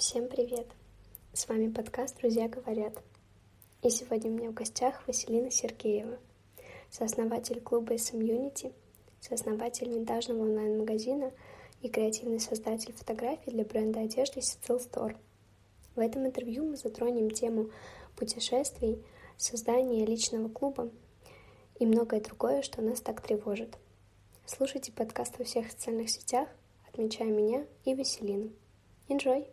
Всем привет! С вами подкаст «Друзья говорят». И сегодня у меня в гостях Василина Сергеева, сооснователь клуба SM Unity, сооснователь винтажного онлайн-магазина и креативный создатель фотографий для бренда одежды Сицил Store. В этом интервью мы затронем тему путешествий, создания личного клуба и многое другое, что нас так тревожит. Слушайте подкаст во всех социальных сетях, отмечая меня и Василину. Enjoy!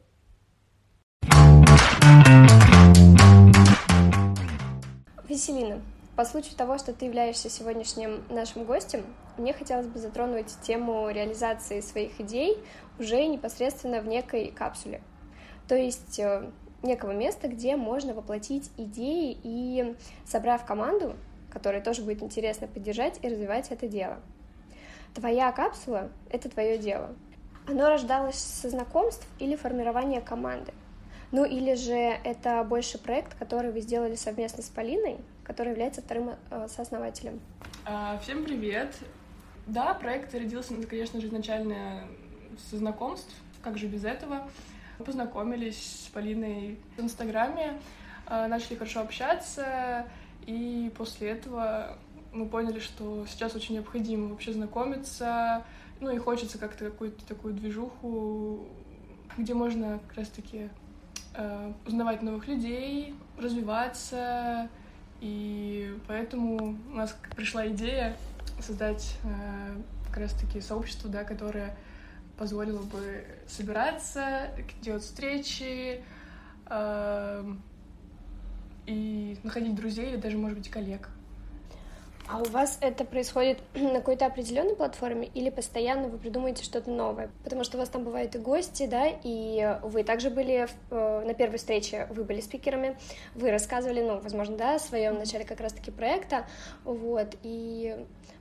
Веселина, по случаю того, что ты являешься сегодняшним нашим гостем, мне хотелось бы затронуть тему реализации своих идей уже непосредственно в некой капсуле. То есть э, некого места, где можно воплотить идеи и, собрав команду, которой тоже будет интересно поддержать и развивать это дело. Твоя капсула — это твое дело. Оно рождалось со знакомств или формирования команды — ну или же это больше проект, который вы сделали совместно с Полиной, который является вторым э, сооснователем. А, всем привет! Да, проект родился, конечно же, изначально со знакомств, как же без этого. Мы познакомились с Полиной в Инстаграме, э, начали хорошо общаться, и после этого мы поняли, что сейчас очень необходимо вообще знакомиться, ну и хочется как-то какую-то такую движуху, где можно как раз-таки э, узнавать новых людей, развиваться. И поэтому у нас пришла идея создать э, как раз-таки сообщество, да, которое позволило бы собираться, делать встречи э, и находить друзей или даже, может быть, коллег. А у вас это происходит на какой-то определенной платформе или постоянно вы придумаете что-то новое? Потому что у вас там бывают и гости, да, и вы также были в, э, на первой встрече, вы были спикерами, вы рассказывали, ну, возможно, да, о своем начале как раз-таки проекта, вот, и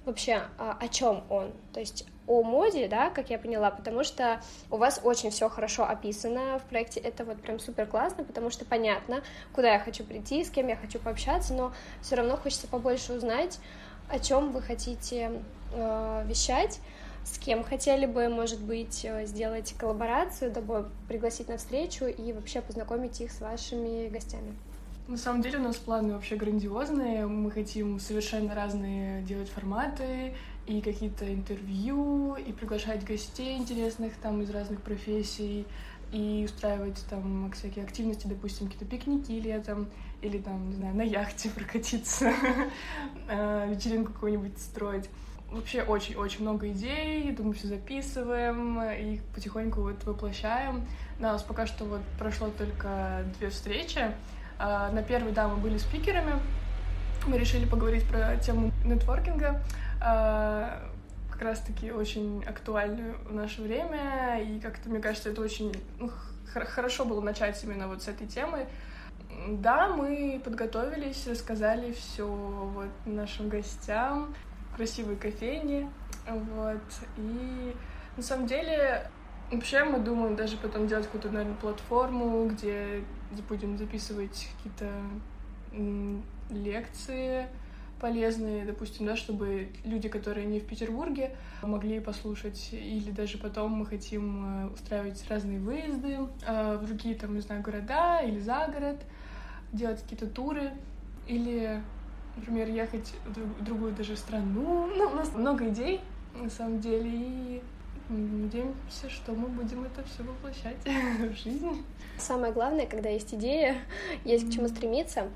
вообще, а, о чем он? То есть о моде, да, как я поняла, потому что у вас очень все хорошо описано в проекте, это вот прям супер классно, потому что понятно, куда я хочу прийти, с кем я хочу пообщаться, но все равно хочется побольше узнать, о чем вы хотите э, вещать, с кем хотели бы, может быть, э, сделать коллаборацию, дабы пригласить на встречу и вообще познакомить их с вашими гостями. На самом деле у нас планы вообще грандиозные. Мы хотим совершенно разные делать форматы, и какие-то интервью, и приглашать гостей интересных там из разных профессий, и устраивать там всякие активности, допустим, какие-то пикники летом, или там, не знаю, на яхте прокатиться, э, вечеринку какую-нибудь строить. Вообще очень-очень много идей, думаю, все записываем, и их потихоньку вот воплощаем. у нас пока что вот прошло только две встречи, а, на первой, да, мы были спикерами. Мы решили поговорить про тему нетворкинга, как раз-таки очень актуальную в наше время. И как-то, мне кажется, это очень ну, хорошо было начать именно вот с этой темы. Да, мы подготовились, рассказали все вот нашим гостям, красивой кофейне, вот. И на самом деле Вообще мы думаем даже потом делать какую-то, наверное, платформу, где будем записывать какие-то лекции полезные, допустим, да, чтобы люди, которые не в Петербурге, могли послушать. Или даже потом мы хотим э, устраивать разные выезды э, в другие, там, не знаю, города или за город, делать какие-то туры. Или, например, ехать в другую даже страну. Ну, у нас много идей, на самом деле, и Надеемся, что мы будем это все воплощать в жизнь. Самое главное, когда есть идея, есть к чему стремиться.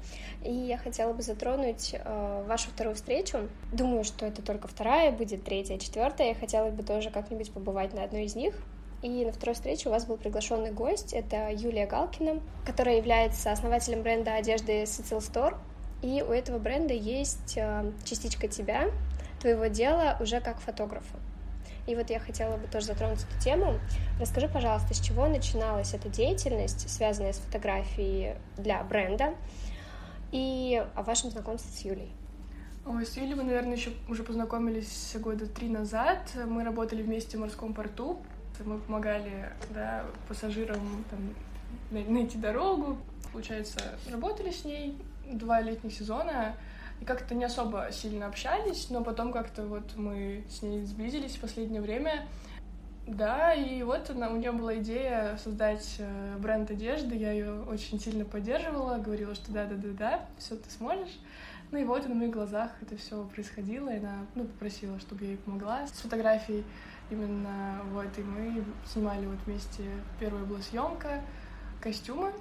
И я хотела бы затронуть э, вашу вторую встречу. Думаю, что это только вторая, будет третья, четвертая. Я хотела бы тоже как-нибудь побывать на одной из них. И на второй встрече у вас был приглашенный гость. Это Юлия Галкина, которая является основателем бренда одежды Cecil Store. И у этого бренда есть э, частичка тебя, твоего дела уже как фотографа. И вот я хотела бы тоже затронуть эту тему. Расскажи, пожалуйста, с чего начиналась эта деятельность, связанная с фотографией для бренда, и о вашем знакомстве с Юлей. Ой, с Юлей мы, наверное, еще уже познакомились года три назад. Мы работали вместе в морском порту. Мы помогали да, пассажирам там, найти дорогу. Получается, работали с ней два летних сезона и как-то не особо сильно общались, но потом как-то вот мы с ней сблизились в последнее время. Да, и вот она, у нее была идея создать э, бренд одежды. Я ее очень сильно поддерживала, говорила, что да, да, да, да, все ты сможешь. Ну и вот на моих глазах это все происходило, и она ну, попросила, чтобы я ей помогла с фотографией. Именно вот, и мы снимали вот вместе, первая была съемка, костюмы.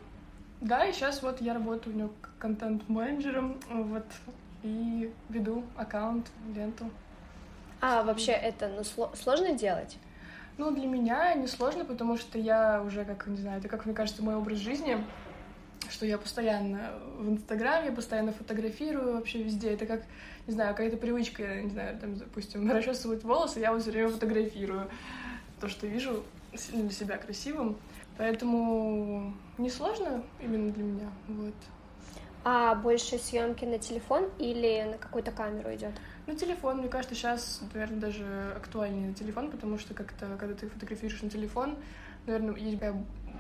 Да, и сейчас вот я работаю у нее контент-менеджером, вот, и веду аккаунт, ленту. А вообще это ну, сложно делать? Ну, для меня не сложно, потому что я уже, как, не знаю, это, как мне кажется, мой образ жизни, что я постоянно в Инстаграме, постоянно фотографирую вообще везде. Это как, не знаю, какая-то привычка, не знаю, там, допустим, расчесывать волосы, я вот все время фотографирую то, что вижу для себя красивым. Поэтому несложно именно для меня, вот. А больше съемки на телефон или на какую-то камеру идет? На телефон, мне кажется, сейчас, наверное, даже актуальнее на телефон, потому что как-то, когда ты фотографируешь на телефон, наверное, есть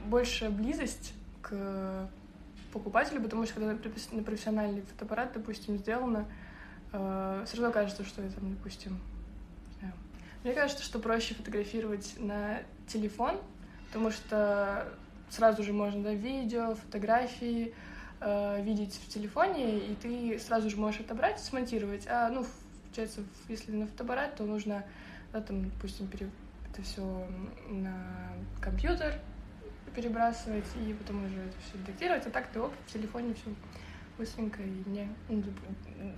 большая близость к покупателю, потому что когда на профессиональный фотоаппарат, допустим, сделано, э, все равно кажется, что это, допустим, мне кажется, что проще фотографировать на телефон, потому что сразу же можно, да, видео, фотографии э, видеть в телефоне, и ты сразу же можешь отобрать смонтировать. А, ну, получается, если на фотоаппарат, то нужно, да, там, допустим, пере... это все на компьютер перебрасывать и потом уже это все редактировать, а так ты оп, в телефоне все быстренько и ну,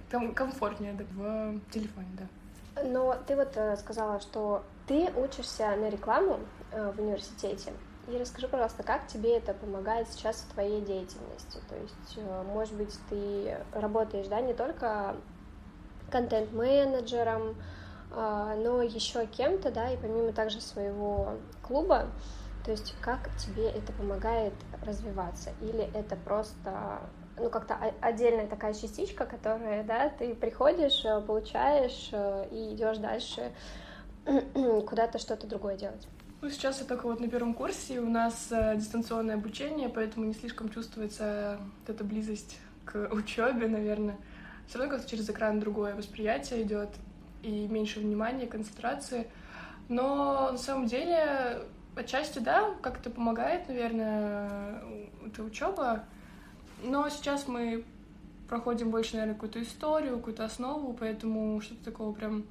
там комфортнее да, в телефоне, да. Но ты вот э, сказала, что ты учишься на рекламу э, в университете. И расскажи, пожалуйста, как тебе это помогает сейчас в твоей деятельности? То есть, э, может быть, ты работаешь, да, не только контент-менеджером, а, но еще кем-то, да, и помимо также своего клуба, то есть как тебе это помогает развиваться? Или это просто ну, как-то отдельная такая частичка, которая, да, ты приходишь, э, получаешь э, и идешь дальше куда-то что-то другое делать? Ну, сейчас я только вот на первом курсе, у нас э, дистанционное обучение, поэтому не слишком чувствуется вот эта близость к учебе, наверное все равно как-то через экран другое восприятие идет и меньше внимания, концентрации. Но на самом деле отчасти да, как-то помогает, наверное, эта учеба. Но сейчас мы проходим больше, наверное, какую-то историю, какую-то основу, поэтому что-то такого прям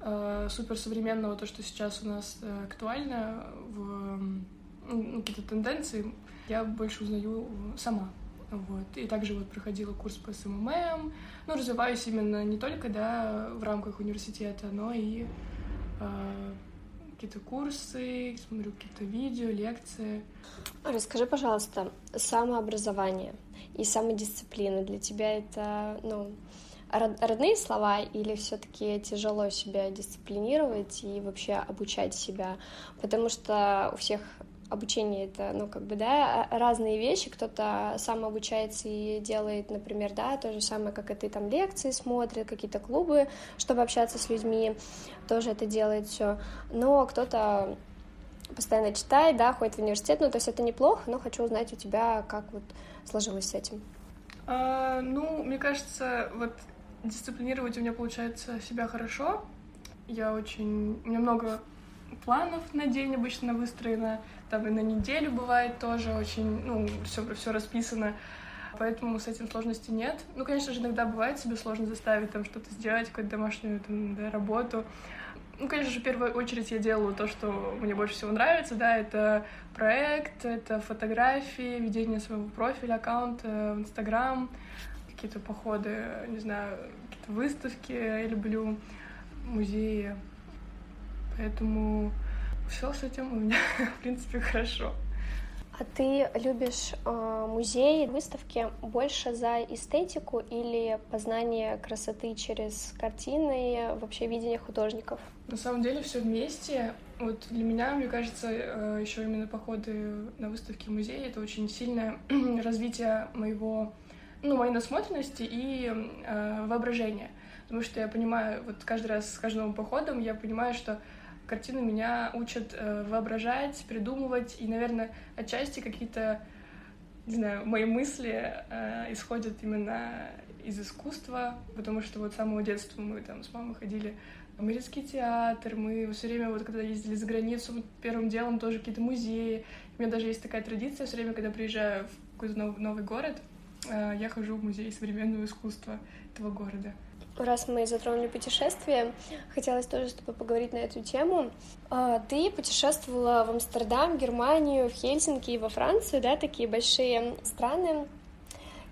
э, суперсовременного, то, что сейчас у нас э, актуально, в ну, какие-то тенденции, я больше узнаю сама. Вот. И также вот проходила курс по SMM. Ну, развиваюсь именно не только, да, в рамках университета, но и э, какие-то курсы, смотрю какие-то видео, лекции. Расскажи, пожалуйста, самообразование и самодисциплина для тебя это, ну, родные слова или все-таки тяжело себя дисциплинировать и вообще обучать себя? Потому что у всех обучение это, ну, как бы, да, разные вещи. Кто-то сам обучается и делает, например, да, то же самое, как и ты там лекции смотрит, какие-то клубы, чтобы общаться с людьми, тоже это делает все. Но кто-то постоянно читает, да, ходит в университет, ну, то есть это неплохо, но хочу узнать у тебя, как вот сложилось с этим. А, ну, мне кажется, вот дисциплинировать у меня получается себя хорошо. Я очень... У меня много планов на день обычно выстроено, там и на неделю бывает тоже очень, ну, все, все расписано. Поэтому с этим сложности нет. Ну, конечно же, иногда бывает себе сложно заставить там что-то сделать, какую-то домашнюю там, да, работу. Ну, конечно же, в первую очередь я делаю то, что мне больше всего нравится, да, это проект, это фотографии, ведение своего профиля, аккаунта в Инстаграм, какие-то походы, не знаю, какие-то выставки я люблю, музеи. Поэтому все с этим у меня, в принципе, хорошо. А ты любишь э, музеи, выставки больше за эстетику или познание красоты через картины, вообще видение художников? На самом деле все вместе. Вот для меня, мне кажется, э, еще именно походы на выставки в музее это очень сильное развитие моего, ну, моей насмотренности и э, воображения. Потому что я понимаю, вот каждый раз с каждым походом я понимаю, что картины меня учат э, воображать, придумывать, и, наверное, отчасти какие-то, не знаю, мои мысли э, исходят именно из искусства, потому что вот с самого детства мы там с мамой ходили Мариинский театр, мы все время, вот когда ездили за границу, первым делом тоже какие-то музеи. У меня даже есть такая традиция, все время, когда приезжаю в какой-то новый город, э, я хожу в музей современного искусства этого города. Раз мы затронули путешествия, хотелось тоже с тобой поговорить на эту тему. А, ты путешествовала в Амстердам, Германию, в Хельсинки и во Францию, да, такие большие страны.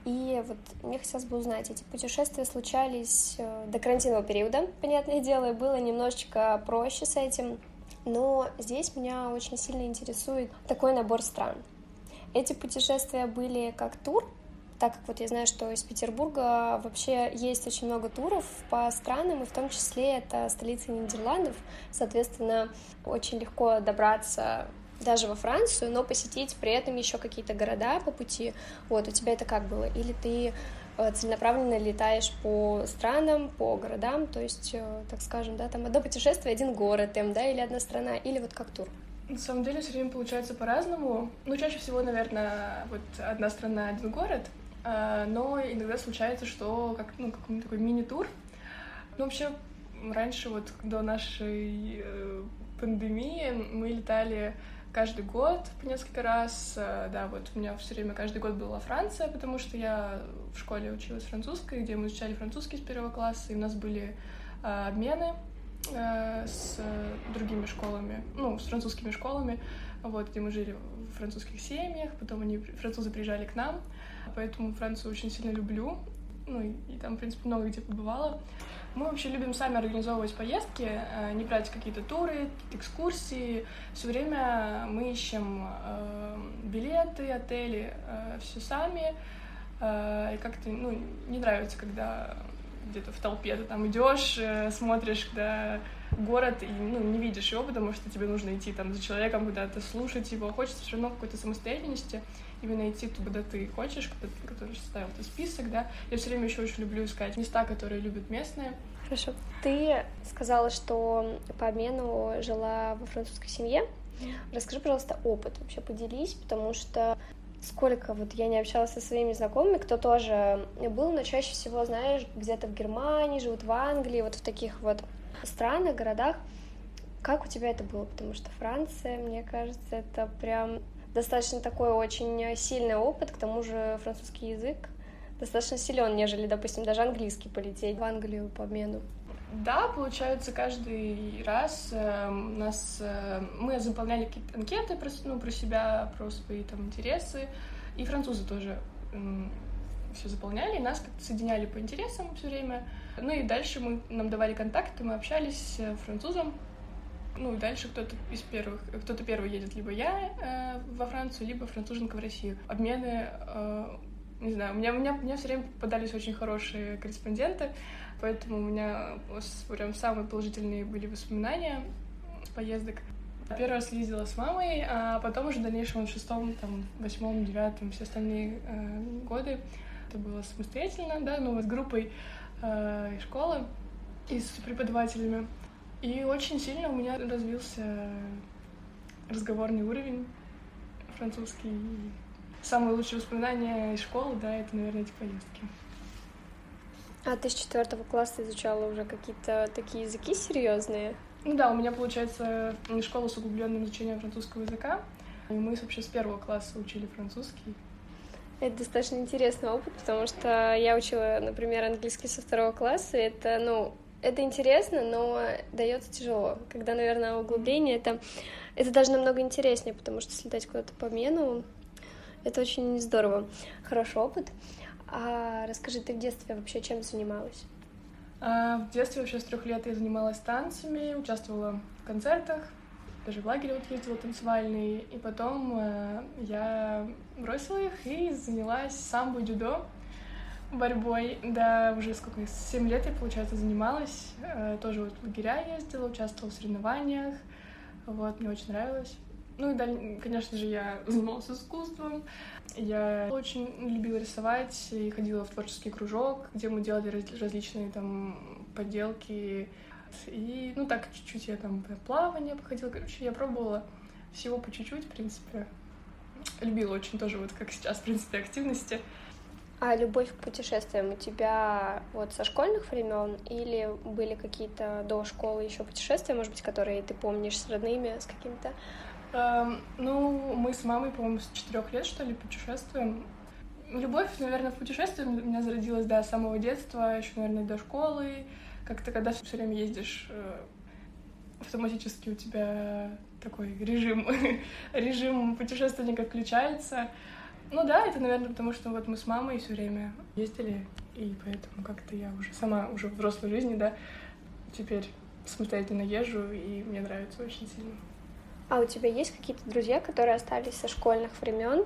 И вот мне хотелось бы узнать, эти путешествия случались э, до карантинного периода, понятное дело, и было немножечко проще с этим. Но здесь меня очень сильно интересует такой набор стран. Эти путешествия были как тур, так как вот я знаю, что из Петербурга вообще есть очень много туров по странам, и в том числе это столица Нидерландов, соответственно, очень легко добраться даже во Францию, но посетить при этом еще какие-то города по пути. Вот, у тебя это как было? Или ты э, целенаправленно летаешь по странам, по городам, то есть, э, так скажем, да, там одно путешествие, один город, там, да, или одна страна, или вот как тур? На самом деле все время получается по-разному. Ну, чаще всего, наверное, вот одна страна, один город, но иногда случается, что как, ну, какой-то такой мини-тур. Ну, вообще, раньше, вот до нашей э, пандемии, мы летали каждый год по несколько раз. Э, да, вот у меня все время каждый год была Франция, потому что я в школе училась французской, где мы изучали французский с первого класса, и у нас были э, обмены э, с другими школами, ну, с французскими школами, вот, где мы жили в французских семьях, потом они, французы приезжали к нам, поэтому Францию очень сильно люблю, ну, и, там, в принципе, много где побывала. Мы вообще любим сами организовывать поездки, э, не брать какие-то туры, какие-то экскурсии. Все время мы ищем э, билеты, отели, э, все сами. Э, и как-то, ну, не нравится, когда где-то в толпе ты там идешь, э, смотришь, когда город, и ну, не видишь его, потому что тебе нужно идти там за человеком куда-то, слушать его. Хочется все равно какой-то самостоятельности именно идти туда, куда ты хочешь, который составил ты список, да. Я все время еще очень люблю искать места, которые любят местные. Хорошо. Ты сказала, что по обмену жила во французской семье. Расскажи, пожалуйста, опыт вообще поделись, потому что сколько вот я не общалась со своими знакомыми, кто тоже был, но чаще всего, знаешь, где-то в Германии, живут в Англии, вот в таких вот странах, городах. Как у тебя это было? Потому что Франция, мне кажется, это прям достаточно такой очень сильный опыт, к тому же французский язык достаточно силен, нежели, допустим, даже английский полететь в Англию по обмену. Да, получается, каждый раз э, нас э, мы заполняли какие-то анкеты про, ну, про себя, про свои там интересы, и французы тоже все заполняли, и нас как-то соединяли по интересам все время. Ну и дальше мы, нам давали контакты, мы общались с французом, ну, и дальше кто-то из первых, кто-то первый едет, либо я э, во Францию, либо француженка в Россию. Обмены, э, не знаю, у меня, у меня, у меня все время попадались очень хорошие корреспонденты, поэтому у меня прям самые положительные были воспоминания поездок. Первый раз ездила с мамой, а потом уже в дальнейшем в шестом, там, восьмом, девятом, все остальные э, годы это было самостоятельно, да, ну, вот с группой э, школы и с преподавателями. И очень сильно у меня развился разговорный уровень французский. Самые лучшие воспоминания из школы, да, это, наверное, эти поездки. А ты с четвертого класса изучала уже какие-то такие языки серьезные? Ну да, у меня, получается, школа с углубленным изучением французского языка. И мы вообще с первого класса учили французский. Это достаточно интересный опыт, потому что я учила, например, английский со второго класса, это, ну, это интересно, но дается тяжело. Когда, наверное, углубление, это, это даже намного интереснее, потому что слетать куда-то по мену, это очень здорово. Хороший опыт. А расскажи, ты в детстве вообще чем занималась? А, в детстве вообще с трех лет я занималась танцами, участвовала в концертах, даже в лагере вот ездила танцевальный, и потом э, я бросила их и занялась самбо дзюдо борьбой. Да, уже сколько, 7 лет я, получается, занималась. Э, тоже вот в лагеря ездила, участвовала в соревнованиях. Вот, мне очень нравилось. Ну и, да, конечно же, я занималась искусством. Я очень любила рисовать и ходила в творческий кружок, где мы делали раз- различные там поделки. И, ну так, чуть-чуть я там плавание походила. Короче, я пробовала всего по чуть-чуть, в принципе. Любила очень тоже, вот как сейчас, в принципе, активности. А любовь к путешествиям у тебя вот со школьных времен или были какие-то до школы еще путешествия, может быть, которые ты помнишь с родными, с каким-то? Эм, ну, мы с мамой, по-моему, с четырех лет, что ли, путешествуем. Любовь, наверное, в путешествии у меня зародилась, да, с самого детства, еще, наверное, до школы. Как-то, когда все время ездишь, э, автоматически у тебя такой режим, режим путешественника включается. Ну да, это, наверное, потому что вот мы с мамой все время ездили, и поэтому как-то я уже сама, уже в взрослой жизни, да, теперь самостоятельно езжу, и мне нравится очень сильно. А у тебя есть какие-то друзья, которые остались со школьных времен?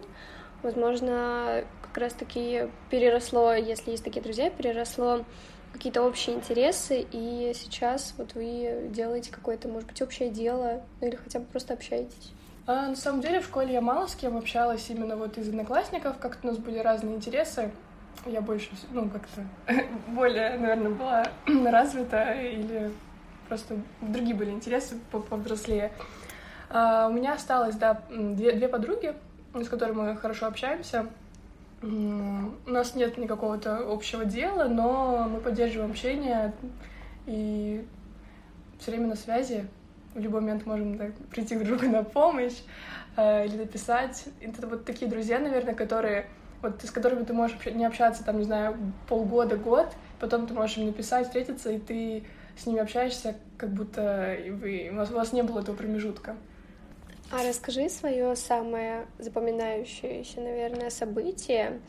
Возможно, как раз-таки переросло, если есть такие друзья, переросло какие-то общие интересы, и сейчас вот вы делаете какое-то, может быть, общее дело, ну или хотя бы просто общаетесь. А, на самом деле в школе я мало с кем общалась именно вот из одноклассников, как-то у нас были разные интересы. Я больше, ну, как-то более, наверное, была развита или просто другие были интересы повзрослее. А, у меня осталось, да, две, две подруги, с которыми мы хорошо общаемся. У нас нет никакого-то общего дела, но мы поддерживаем общение и все время на связи в любой момент можем так, прийти друг другу на помощь э, или написать. Это вот такие друзья, наверное, которые вот с которыми ты можешь не общаться, там, не знаю, полгода, год, потом ты можешь им написать, встретиться, и ты с ними общаешься, как будто вы, у, вас, у вас не было этого промежутка. А расскажи свое самое запоминающееся, наверное, событие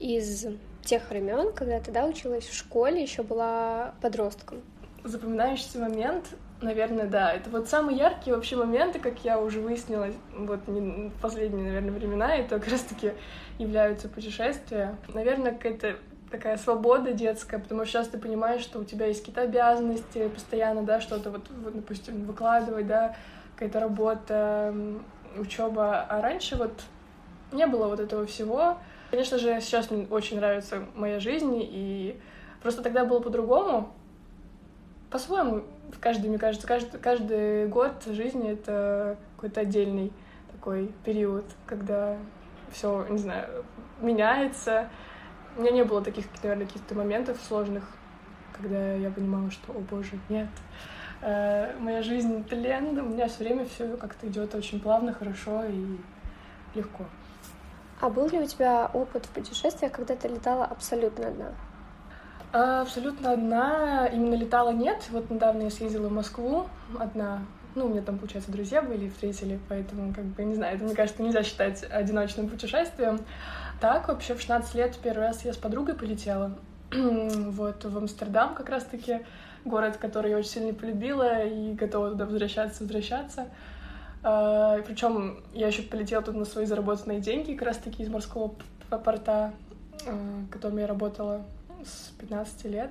из тех времен, когда ты да, училась в школе, еще была подростком. Запоминающийся момент Наверное, да. Это вот самые яркие вообще моменты, как я уже выяснила, вот не последние, наверное, времена, это как раз-таки являются путешествия. Наверное, какая-то такая свобода детская, потому что сейчас ты понимаешь, что у тебя есть какие-то обязанности постоянно, да, что-то вот, вот допустим, выкладывать, да, какая-то работа, учеба. А раньше вот не было вот этого всего. Конечно же, сейчас мне очень нравится моя жизнь, и просто тогда было по-другому. По-своему, каждый, мне кажется, каждый, каждый год жизни — это какой-то отдельный такой период, когда все, не знаю, меняется. У меня не было таких, наверное, каких-то моментов сложных, когда я понимала, что, о боже, нет, э, моя жизнь тлен, у меня все время все как-то идет очень плавно, хорошо и легко. А был ли у тебя опыт в путешествиях, когда ты летала абсолютно одна? А, абсолютно одна. Именно летала нет. Вот недавно я съездила в Москву одна. Ну, у меня там, получается, друзья были, встретили, поэтому, как бы, не знаю, это, мне кажется, нельзя считать одиночным путешествием. Так, вообще, в 16 лет первый раз я с подругой полетела. вот, в Амстердам как раз-таки, город, который я очень сильно полюбила и готова туда возвращаться, возвращаться. А, причем я еще полетела тут на свои заработанные деньги, как раз-таки из морского порта, uh, которым я работала с 15 лет.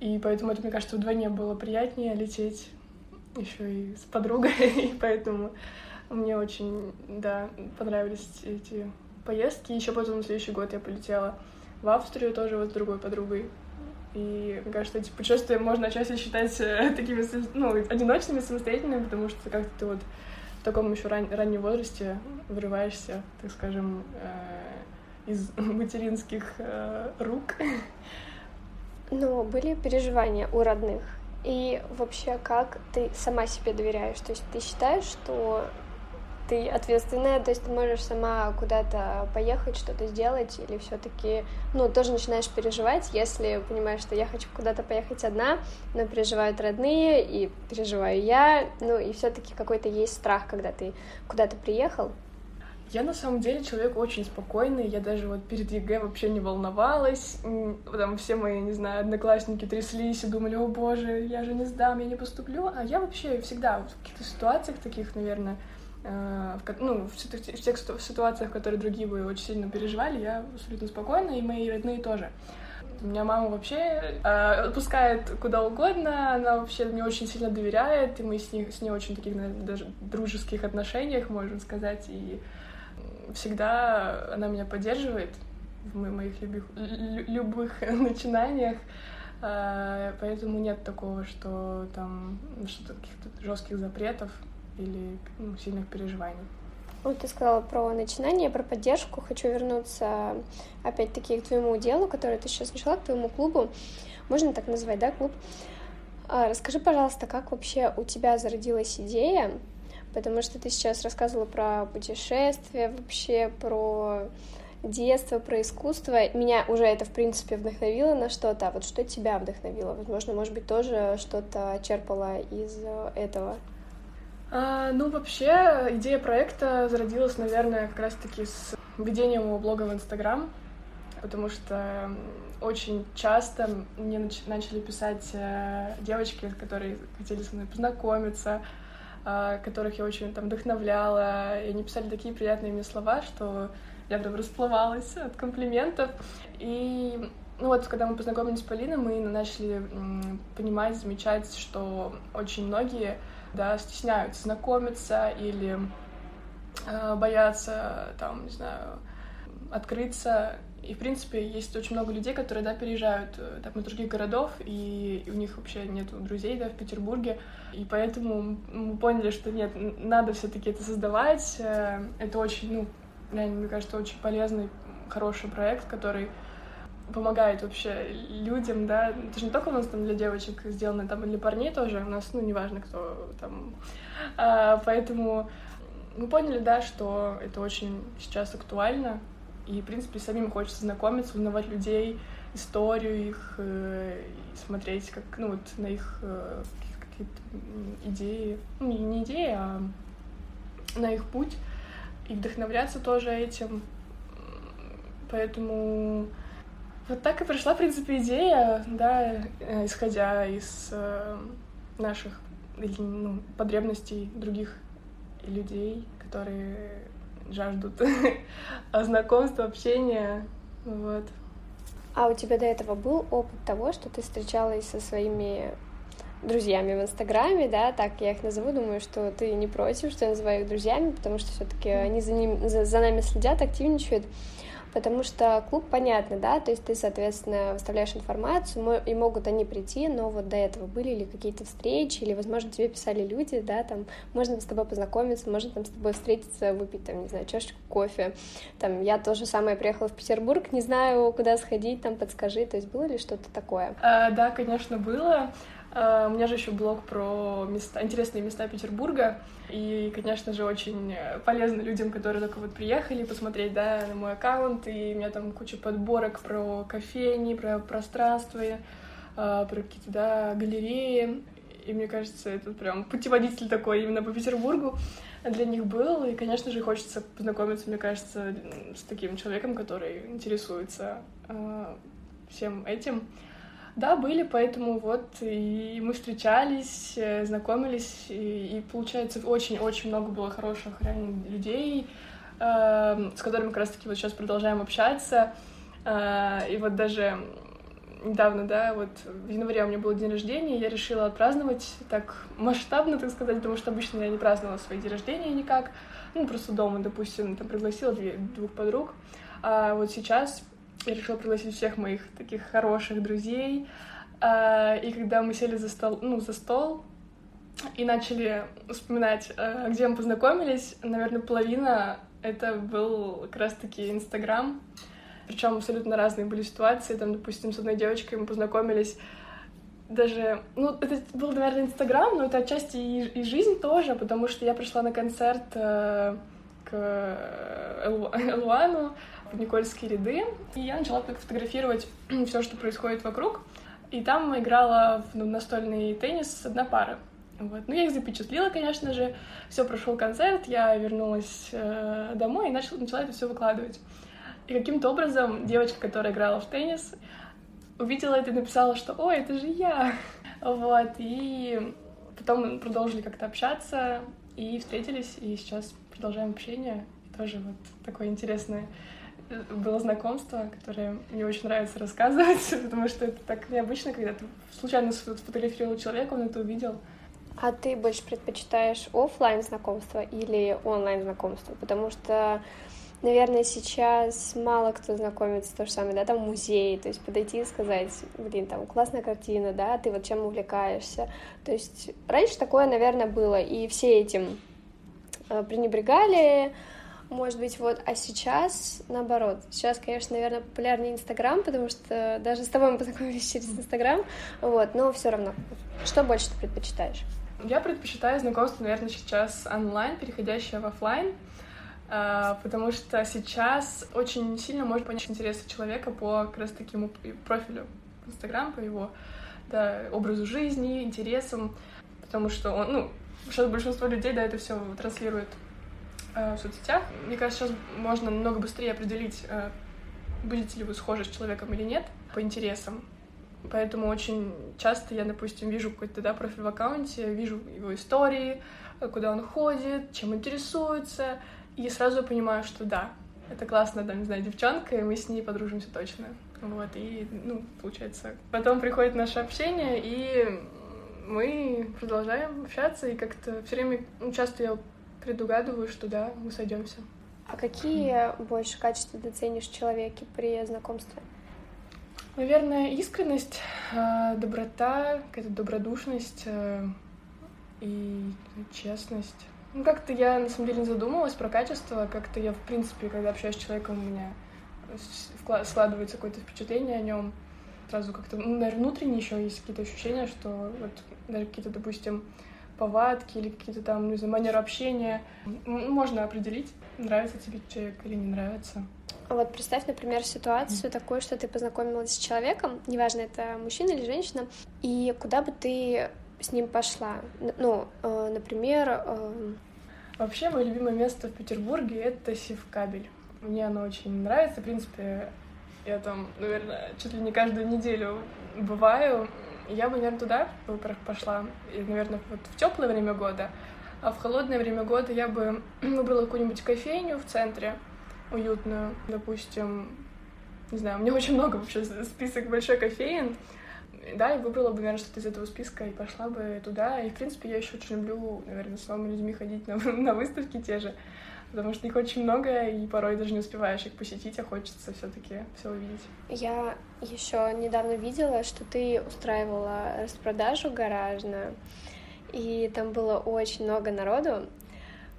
И поэтому это, мне кажется, вдвойне было приятнее лететь еще и с подругой, и поэтому мне очень, да, понравились эти поездки. Еще потом на следующий год я полетела в Австрию тоже вот с другой подругой. И мне кажется, эти путешествия можно отчасти считать э, такими, ну, одиночными, самостоятельными, потому что как-то ты вот в таком еще ран раннем возрасте вырываешься, так скажем, э из материнских э, рук. Но были переживания у родных? И вообще, как ты сама себе доверяешь? То есть ты считаешь, что ты ответственная, то есть ты можешь сама куда-то поехать, что-то сделать, или все-таки, ну, тоже начинаешь переживать, если понимаешь, что я хочу куда-то поехать одна, но переживают родные, и переживаю я, ну, и все-таки какой-то есть страх, когда ты куда-то приехал, я на самом деле человек очень спокойный, я даже вот перед ЕГЭ вообще не волновалась, там все мои, не знаю, одноклассники тряслись и думали, о боже, я же не сдам, я не поступлю, а я вообще всегда в каких-то ситуациях таких, наверное, ну, в тех, в тех ситуациях, которые другие бы очень сильно переживали, я абсолютно спокойна, и мои родные тоже. У меня мама вообще э, отпускает куда угодно, она вообще мне очень сильно доверяет, и мы с ней, с ней очень таких, наверное, даже дружеских отношениях, можно сказать, и всегда она меня поддерживает в моих любых, любых начинаниях, а, поэтому нет такого, что там что-то каких-то жестких запретов или ну, сильных переживаний. Вот ты сказала про начинание, про поддержку. Хочу вернуться опять-таки к твоему делу, которое ты сейчас начала, к твоему клубу. Можно так назвать, да, клуб? А, расскажи, пожалуйста, как вообще у тебя зародилась идея, потому что ты сейчас рассказывала про путешествия, вообще про детство, про искусство. Меня уже это, в принципе, вдохновило на что-то. А вот что тебя вдохновило? Возможно, может быть, тоже что-то черпала из этого? А, ну, вообще, идея проекта зародилась, наверное, как раз-таки с введением моего блога в Инстаграм, потому что очень часто мне нач- начали писать э, девочки, которые хотели со мной познакомиться, э, которых я очень там вдохновляла, и они писали такие приятные мне слова, что я прям расплывалась от комплиментов. И ну вот, когда мы познакомились с Полиной, мы начали понимать, замечать, что очень многие да, стесняются знакомиться или э, боятся, там, не знаю, открыться. И, в принципе, есть очень много людей, которые, да, переезжают э, там, из других городов, и, у них вообще нет друзей, да, в Петербурге. И поэтому мы поняли, что нет, надо все таки это создавать. Э, это очень, ну, реально, мне кажется, очень полезный, хороший проект, который помогает вообще людям, да, это же не только у нас там для девочек сделано, там и для парней тоже, у нас, ну, неважно, кто там, а, поэтому мы поняли, да, что это очень сейчас актуально, и, в принципе, самим хочется знакомиться, узнавать людей, историю их, э, и смотреть как, ну, вот на их э, какие-то идеи, ну, не идеи, а на их путь, и вдохновляться тоже этим, поэтому вот так и пришла, в принципе, идея, да, э, исходя из э, наших ну, потребностей других людей, которые жаждут знакомства, общения, вот. А у тебя до этого был опыт того, что ты встречалась со своими друзьями в Инстаграме, да, так я их назову, думаю, что ты не против, что я называю их друзьями, потому что все-таки они за, ним, за, за нами следят, активничают потому что клуб понятно, да, то есть ты, соответственно, выставляешь информацию, и могут они прийти, но вот до этого были ли какие-то встречи, или, возможно, тебе писали люди, да, там, можно с тобой познакомиться, можно там с тобой встретиться, выпить, там, не знаю, чашечку кофе, там, я тоже самое приехала в Петербург, не знаю, куда сходить, там, подскажи, то есть было ли что-то такое? А, да, конечно, было. А, у меня же еще блог про места, интересные места Петербурга. И, конечно же, очень полезно людям, которые только вот приехали посмотреть, да, на мой аккаунт. И у меня там куча подборок про кофейни, про пространство, а, про какие-то, да, галереи. И мне кажется, это прям путеводитель такой именно по Петербургу для них был. И, конечно же, хочется познакомиться, мне кажется, с таким человеком, который интересуется э, всем этим. Да, были, поэтому вот и мы встречались, э, знакомились, и, и получается, очень-очень много было хороших реально людей, э, с которыми как раз-таки вот сейчас продолжаем общаться. Э, и вот даже недавно, да, вот в январе у меня был день рождения, я решила отпраздновать так масштабно, так сказать, потому что обычно я не праздновала свои день рождения никак, ну, просто дома, допустим, там пригласила две, двух подруг, а вот сейчас я решила пригласить всех моих таких хороших друзей. А, и когда мы сели за стол, ну, за стол и начали вспоминать, а, где мы познакомились, наверное, половина это был как раз-таки Инстаграм. Причем абсолютно разные были ситуации. Там, допустим, с одной девочкой мы познакомились даже, ну, это был, наверное, Инстаграм, но это отчасти и, и жизнь тоже, потому что я пришла на концерт э, к Элуану, в Никольские ряды, и я начала так фотографировать все, что происходит вокруг. И там играла в ну, настольный теннис одна пара. Вот. Ну, я их запечатлила, конечно же. Все, прошел концерт, я вернулась э, домой и начала, начала это все выкладывать. И каким-то образом девочка, которая играла в теннис, увидела это и написала, что «Ой, это же я!» Вот, и потом продолжили как-то общаться и встретились, и сейчас продолжаем общение. Тоже вот такое интересное было знакомство, которое мне очень нравится рассказывать, потому что это так необычно, когда ты случайно сфотографировал человека, он это увидел. А ты больше предпочитаешь офлайн знакомство или онлайн знакомство? Потому что, наверное, сейчас мало кто знакомится то же самое, да, там музей, то есть подойти и сказать, блин, там классная картина, да, ты вот чем увлекаешься. То есть раньше такое, наверное, было, и все этим э, пренебрегали, может быть, вот, а сейчас наоборот. Сейчас, конечно, наверное, популярнее Инстаграм, потому что даже с тобой мы познакомились через Инстаграм, вот, но все равно. Что больше ты предпочитаешь? Я предпочитаю знакомство, наверное, сейчас онлайн, переходящее в офлайн, а, потому что сейчас очень сильно можно понять интересы человека по как раз такому профилю Инстаграм, по его да, образу жизни, интересам, потому что он, ну, сейчас большинство людей, да, это все транслирует в соцсетях. Мне кажется, сейчас можно намного быстрее определить, э, будете ли вы схожи с человеком или нет по интересам. Поэтому очень часто я, допустим, вижу какой-то да, профиль в аккаунте, вижу его истории, куда он ходит, чем интересуется, и сразу понимаю, что да, это классно, там, не знаю, девчонка, и мы с ней подружимся точно. Вот, и, ну, получается, потом приходит наше общение, и мы продолжаем общаться, и как-то все время, ну, часто я предугадываю, что да, мы сойдемся. А какие больше качества ты ценишь в человеке при знакомстве? Наверное, искренность, э, доброта, какая-то добродушность э, и честность. Ну, как-то я, на самом деле, не задумывалась про качество. Как-то я, в принципе, когда общаюсь с человеком, у меня складывается какое-то впечатление о нем. Сразу как-то, ну, наверное, внутренне еще есть какие-то ощущения, что вот даже какие-то, допустим, повадки или какие-то там, не знаю, манеры общения можно определить, нравится тебе человек или не нравится. А вот представь, например, ситуацию такую, что ты познакомилась с человеком, неважно, это мужчина или женщина, и куда бы ты с ним пошла? Ну, э, например... Э... Вообще, мое любимое место в Петербурге — это Севкабель. Мне оно очень нравится. В принципе, я там, наверное, чуть ли не каждую неделю бываю. Я бы, наверное, туда пошла, и, наверное, вот в теплое время года. А в холодное время года я бы выбрала какую-нибудь кофейню в центре, уютную, допустим, не знаю, у меня очень много вообще список большой кофеин, да, и выбрала бы, наверное, что-то из этого списка и пошла бы туда. И, в принципе, я еще очень люблю, наверное, с новыми людьми ходить на, на выставки те же, потому что их очень много, и порой даже не успеваешь их посетить, а хочется все-таки все увидеть. Я еще недавно видела, что ты устраивала распродажу гаражную, и там было очень много народу.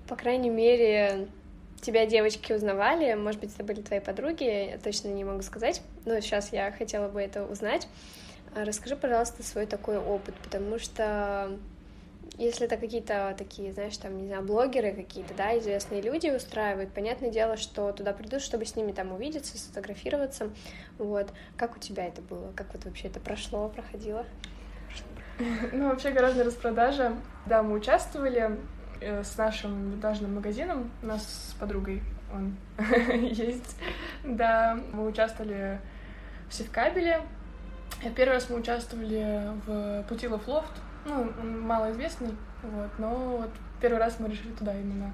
По крайней мере, тебя девочки узнавали, может быть, это были твои подруги, я точно не могу сказать, но сейчас я хотела бы это узнать. А расскажи, пожалуйста, свой такой опыт, потому что если это какие-то такие, знаешь, там, не знаю, блогеры какие-то, да, известные люди устраивают, понятное дело, что туда придут, чтобы с ними там увидеться, сфотографироваться, вот. Как у тебя это было? Как вот вообще это прошло, проходило? Ну, вообще гораздо распродажа. Да, мы участвовали, Э, с нашим винтажным магазином. У нас с подругой он есть. Да, мы участвовали в Севкабеле. Первый раз мы участвовали в Путилов Лофт. Ну, малоизвестный, вот, но вот первый раз мы решили туда именно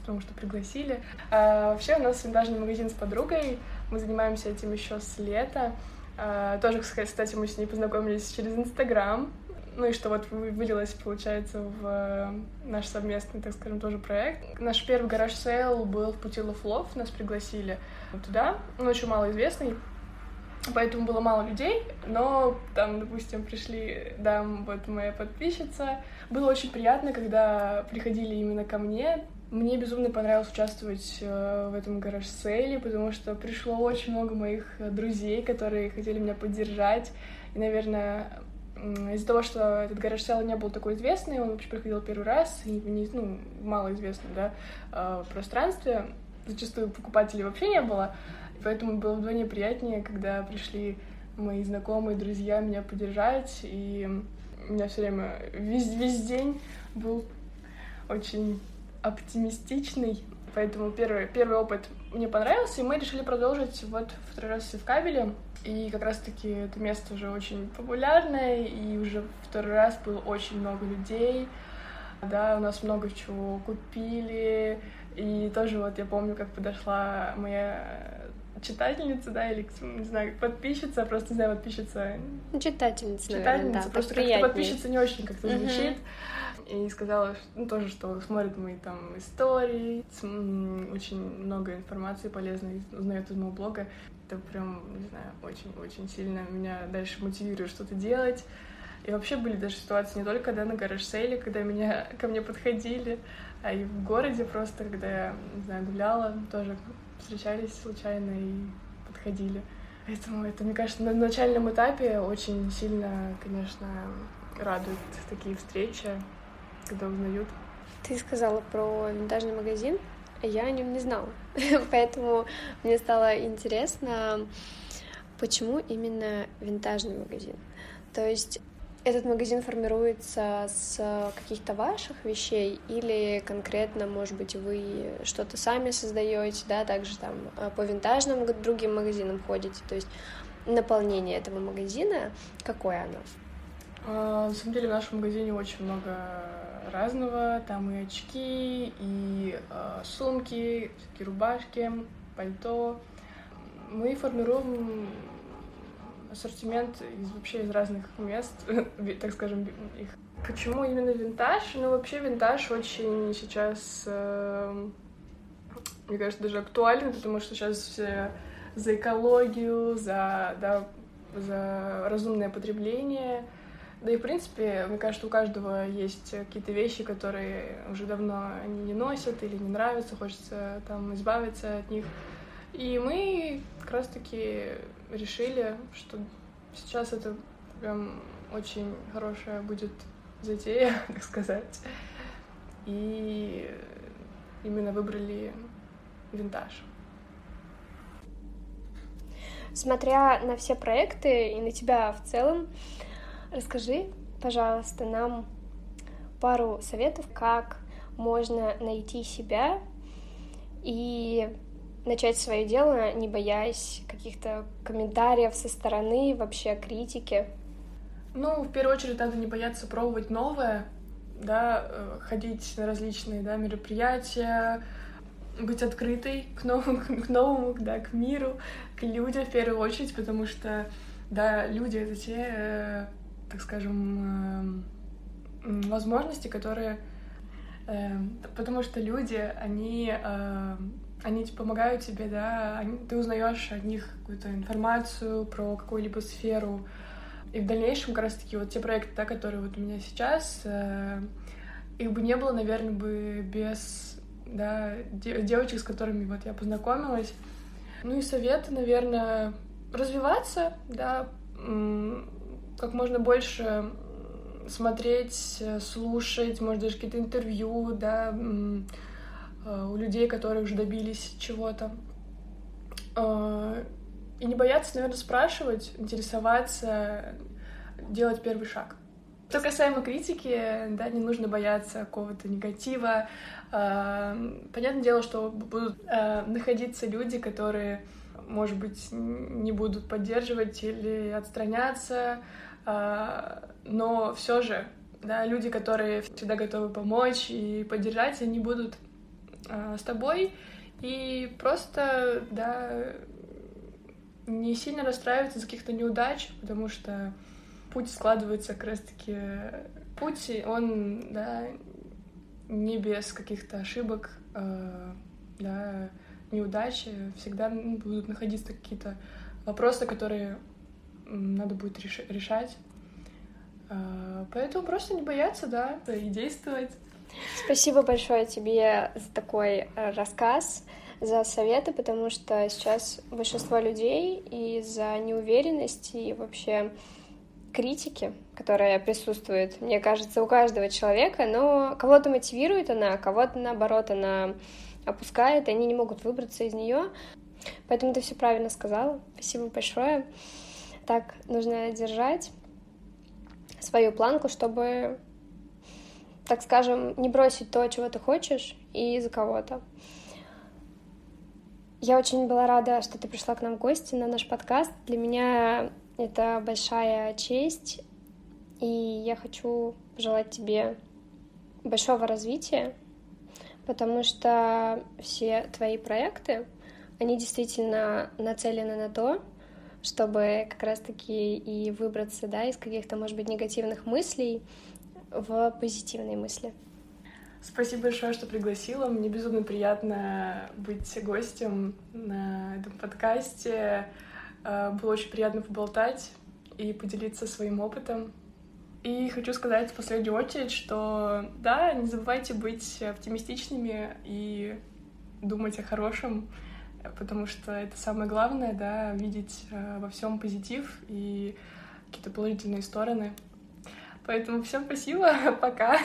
потому что пригласили. А, вообще у нас винтажный магазин с подругой, мы занимаемся этим еще с лета. А, тоже, кстати, мы с ней познакомились через Инстаграм, ну и что вот вылилось, получается, в э, наш совместный, так скажем, тоже проект. Наш первый garage sale был в Путилов Лофт, нас пригласили туда. Он очень малоизвестный, поэтому было мало людей, но там, допустим, пришли, да, вот моя подписчица. Было очень приятно, когда приходили именно ко мне. Мне безумно понравилось участвовать э, в этом garage sale е, потому что пришло очень много моих друзей, которые хотели меня поддержать. И, наверное, из-за того, что этот гараж села не был такой известный, он вообще приходил первый раз, и не, ну, малоизвестном да, а, пространстве, зачастую покупателей вообще не было, поэтому было вдвойне приятнее, когда пришли мои знакомые, друзья меня поддержать, и у меня все время весь, весь день был очень оптимистичный, поэтому первый, первый опыт мне понравился, и мы решили продолжить вот второй раз в кабеле, и как раз-таки это место уже очень популярное, и уже второй раз было очень много людей. Да, у нас много чего купили. И тоже вот я помню, как подошла моя читательница, да, или, не знаю, подписчица, просто, не знаю, подписчица... Читательница, Читательница, наверное, да, просто как-то подписчица не очень как-то звучит. И сказала, ну, тоже, что смотрит мои там истории, очень много информации полезной узнает из моего блога. Это прям, не знаю, очень-очень сильно меня дальше мотивирует что-то делать. И вообще были даже ситуации не только да, на гараж-сейле, когда меня, ко мне подходили, а и в городе просто, когда я, не знаю, гуляла, тоже встречались случайно и подходили. Поэтому это, мне кажется, на начальном этапе очень сильно, конечно, радует такие встречи, когда узнают. Ты сказала про винтажный магазин, а я о нем не знала. Поэтому мне стало интересно, почему именно винтажный магазин. То есть этот магазин формируется с каких-то ваших вещей или конкретно, может быть, вы что-то сами создаете, да, также там э, по винтажным другим магазинам ходите, то есть наполнение этого магазина, какое оно? А, на самом деле в нашем магазине очень много разного, там и очки, и э, сумки, всякие рубашки, пальто. Мы формируем ассортимент из вообще из разных мест, так скажем, их. Почему именно винтаж? Ну, вообще винтаж очень сейчас, э, мне кажется, даже актуален, потому что сейчас все за экологию, за, да, за разумное потребление. Да и, в принципе, мне кажется, у каждого есть какие-то вещи, которые уже давно они не носят или не нравятся, хочется там избавиться от них. И мы как раз-таки решили, что сейчас это прям очень хорошая будет затея, так сказать. И именно выбрали винтаж. Смотря на все проекты и на тебя в целом, расскажи, пожалуйста, нам пару советов, как можно найти себя и начать свое дело, не боясь каких-то комментариев со стороны, вообще критики? Ну, в первую очередь, надо не бояться пробовать новое, да, э, ходить на различные да, мероприятия, быть открытой к новому, к новому, да, к миру, к людям в первую очередь, потому что, да, люди — это те, э, так скажем, э, возможности, которые... Потому что люди, они они типа, помогают тебе, да, они, ты узнаешь от них какую-то информацию про какую-либо сферу. И в дальнейшем как раз-таки вот те проекты, да, которые вот у меня сейчас, э, их бы не было, наверное, бы без да, девочек, с которыми вот я познакомилась. Ну и советы, наверное, развиваться, да, как можно больше смотреть, слушать, может, даже какие-то интервью, да, Э, у людей, которые уже добились чего-то. Э, и не бояться, наверное, спрашивать, интересоваться, делать первый шаг. Что касаемо критики, да, не нужно бояться какого-то негатива. Э, понятное дело, что будут находиться люди, которые, может быть, не будут поддерживать или отстраняться, но все же, да, люди, которые всегда готовы помочь и поддержать, они будут э, с тобой и просто, да, не сильно расстраиваться из каких-то неудач, потому что путь складывается как раз-таки... Путь, он, да, не без каких-то ошибок, э, да, неудачи. Всегда будут находиться какие-то вопросы, которые надо будет реш решать. Э, поэтому просто не бояться, да, и действовать. Спасибо большое тебе за такой э, рассказ, за советы, потому что сейчас большинство людей из-за неуверенности и вообще критики, которая присутствует, мне кажется, у каждого человека, но кого-то мотивирует она, кого-то наоборот она опускает, и они не могут выбраться из нее. Поэтому ты все правильно сказала. Спасибо большое. Так, нужно держать свою планку, чтобы так скажем, не бросить то, чего ты хочешь, и за кого-то. Я очень была рада, что ты пришла к нам в гости на наш подкаст. Для меня это большая честь, и я хочу пожелать тебе большого развития, потому что все твои проекты, они действительно нацелены на то, чтобы как раз-таки и выбраться, да, из каких-то, может быть, негативных мыслей в позитивные мысли. Спасибо большое, что пригласила. Мне безумно приятно быть гостем на этом подкасте. Э, было очень приятно поболтать и поделиться своим опытом. И хочу сказать в последнюю очередь, что да, не забывайте быть оптимистичными и думать о хорошем, потому что это самое главное, да, видеть э, во всем позитив и какие-то положительные стороны. Поэтому всем спасибо, пока.